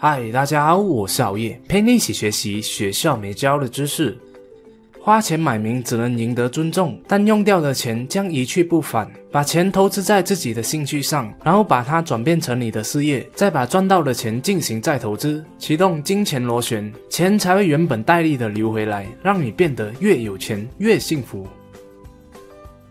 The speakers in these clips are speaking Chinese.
嗨，大家好，我是熬夜，陪你一起学习学校没教的知识。花钱买名只能赢得尊重，但用掉的钱将一去不返。把钱投资在自己的兴趣上，然后把它转变成你的事业，再把赚到的钱进行再投资，启动金钱螺旋，钱才会原本带力的流回来，让你变得越有钱越幸福。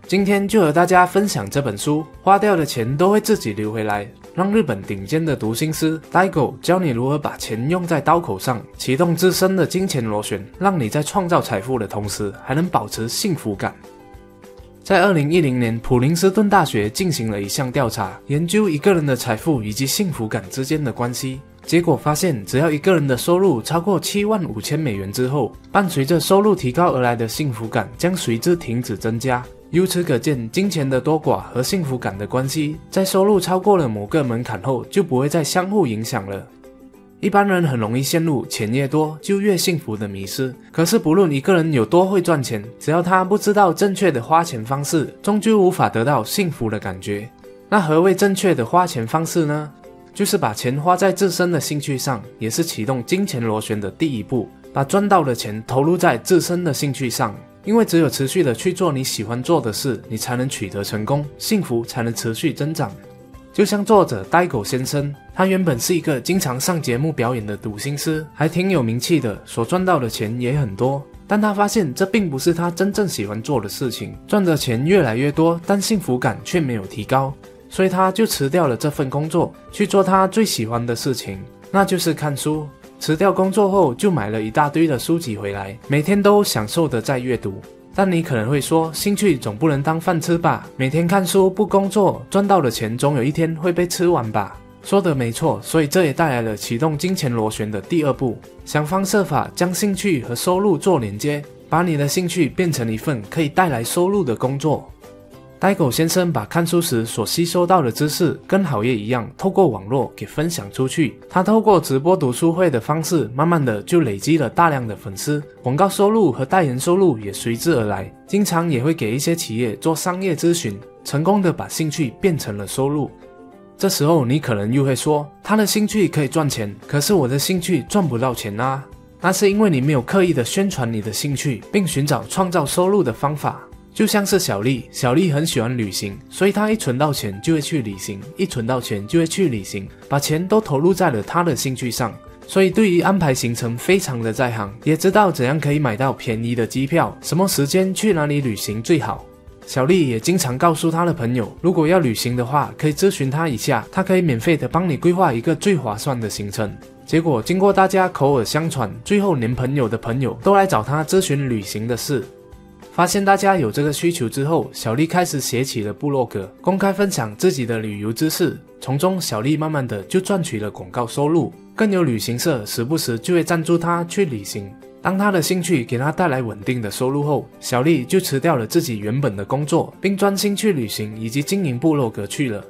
今天就和大家分享这本书，花掉的钱都会自己流回来。让日本顶尖的读心师 Daigo 教你如何把钱用在刀口上，启动自身的金钱螺旋，让你在创造财富的同时，还能保持幸福感。在二零一零年，普林斯顿大学进行了一项调查，研究一个人的财富以及幸福感之间的关系。结果发现，只要一个人的收入超过七万五千美元之后，伴随着收入提高而来的幸福感将随之停止增加。由此可见，金钱的多寡和幸福感的关系，在收入超过了某个门槛后，就不会再相互影响了。一般人很容易陷入钱越多就越幸福的迷失。可是，不论一个人有多会赚钱，只要他不知道正确的花钱方式，终究无法得到幸福的感觉。那何谓正确的花钱方式呢？就是把钱花在自身的兴趣上，也是启动金钱螺旋的第一步。把赚到的钱投入在自身的兴趣上。因为只有持续的去做你喜欢做的事，你才能取得成功，幸福才能持续增长。就像作者呆狗先生，他原本是一个经常上节目表演的赌心师，还挺有名气的，所赚到的钱也很多。但他发现这并不是他真正喜欢做的事情，赚的钱越来越多，但幸福感却没有提高，所以他就辞掉了这份工作，去做他最喜欢的事情，那就是看书。辞掉工作后，就买了一大堆的书籍回来，每天都享受的在阅读。但你可能会说，兴趣总不能当饭吃吧？每天看书不工作，赚到的钱总有一天会被吃完吧？说的没错，所以这也带来了启动金钱螺旋的第二步，想方设法将兴趣和收入做连接，把你的兴趣变成一份可以带来收入的工作。呆狗先生把看书时所吸收到的知识，跟好业一样，透过网络给分享出去。他透过直播读书会的方式，慢慢的就累积了大量的粉丝，广告收入和代言收入也随之而来。经常也会给一些企业做商业咨询，成功的把兴趣变成了收入。这时候你可能又会说，他的兴趣可以赚钱，可是我的兴趣赚不到钱啊。那是因为你没有刻意的宣传你的兴趣，并寻找创造收入的方法。就像是小丽，小丽很喜欢旅行，所以她一存到钱就会去旅行，一存到钱就会去旅行，把钱都投入在了她的兴趣上，所以对于安排行程非常的在行，也知道怎样可以买到便宜的机票，什么时间去哪里旅行最好。小丽也经常告诉她的朋友，如果要旅行的话，可以咨询她一下，她可以免费的帮你规划一个最划算的行程。结果经过大家口耳相传，最后连朋友的朋友都来找她咨询旅行的事。发现大家有这个需求之后，小丽开始写起了部落格，公开分享自己的旅游知识。从中，小丽慢慢的就赚取了广告收入，更有旅行社时不时就会赞助她去旅行。当她的兴趣给她带来稳定的收入后，小丽就辞掉了自己原本的工作，并专心去旅行以及经营部落格去了。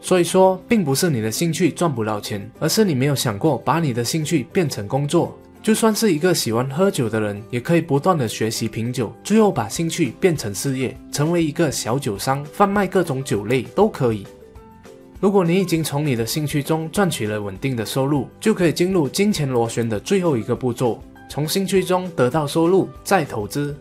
所以说，并不是你的兴趣赚不到钱，而是你没有想过把你的兴趣变成工作。就算是一个喜欢喝酒的人，也可以不断的学习品酒，最后把兴趣变成事业，成为一个小酒商，贩卖各种酒类都可以。如果你已经从你的兴趣中赚取了稳定的收入，就可以进入金钱螺旋的最后一个步骤，从兴趣中得到收入，再投资。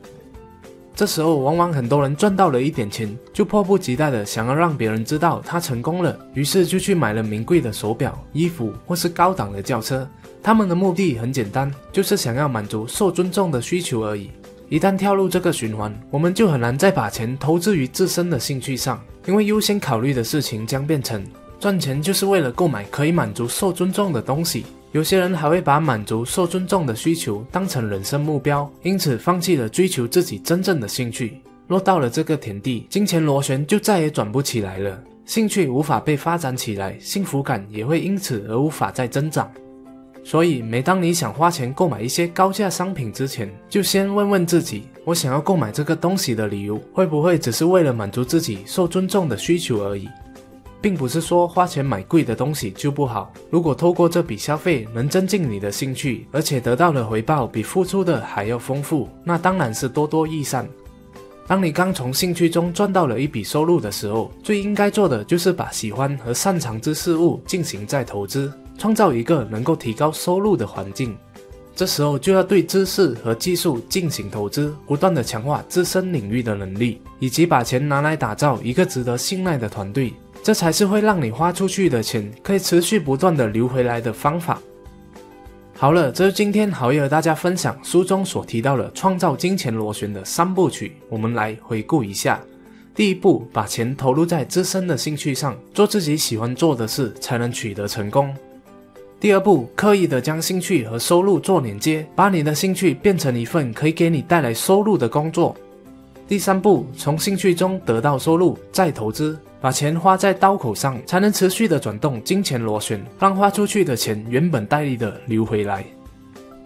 这时候，往往很多人赚到了一点钱，就迫不及待的想要让别人知道他成功了，于是就去买了名贵的手表、衣服或是高档的轿车。他们的目的很简单，就是想要满足受尊重的需求而已。一旦跳入这个循环，我们就很难再把钱投资于自身的兴趣上，因为优先考虑的事情将变成赚钱就是为了购买可以满足受尊重的东西。有些人还会把满足受尊重的需求当成人生目标，因此放弃了追求自己真正的兴趣。落到了这个田地，金钱螺旋就再也转不起来了，兴趣无法被发展起来，幸福感也会因此而无法再增长。所以，每当你想花钱购买一些高价商品之前，就先问问自己：我想要购买这个东西的理由，会不会只是为了满足自己受尊重的需求而已？并不是说花钱买贵的东西就不好。如果透过这笔消费能增进你的兴趣，而且得到的回报比付出的还要丰富，那当然是多多益善。当你刚从兴趣中赚到了一笔收入的时候，最应该做的就是把喜欢和擅长之事物进行再投资。创造一个能够提高收入的环境。这时候就要对知识和技术进行投资，不断的强化自身领域的能力，以及把钱拿来打造一个值得信赖的团队，这才是会让你花出去的钱可以持续不断的流回来的方法。好了，这是今天好友和大家分享书中所提到的创造金钱螺旋的三部曲，我们来回顾一下。第一步，把钱投入在自身的兴趣上，做自己喜欢做的事，才能取得成功。第二步，刻意的将兴趣和收入做连接，把你的兴趣变成一份可以给你带来收入的工作。第三步，从兴趣中得到收入，再投资，把钱花在刀口上，才能持续的转动金钱螺旋，让花出去的钱原本带利的流回来。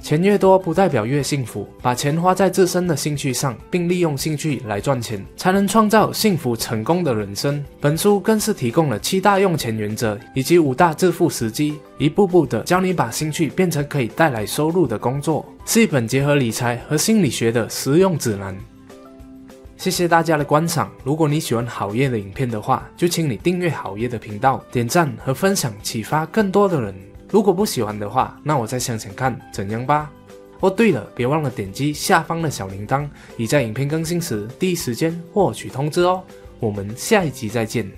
钱越多不代表越幸福，把钱花在自身的兴趣上，并利用兴趣来赚钱，才能创造幸福成功的人生。本书更是提供了七大用钱原则以及五大致富时机，一步步的教你把兴趣变成可以带来收入的工作，是一本结合理财和心理学的实用指南。谢谢大家的观赏，如果你喜欢好业的影片的话，就请你订阅好业的频道，点赞和分享，启发更多的人。如果不喜欢的话，那我再想想看怎样吧。哦，对了，别忘了点击下方的小铃铛，以在影片更新时第一时间获取通知哦。我们下一集再见。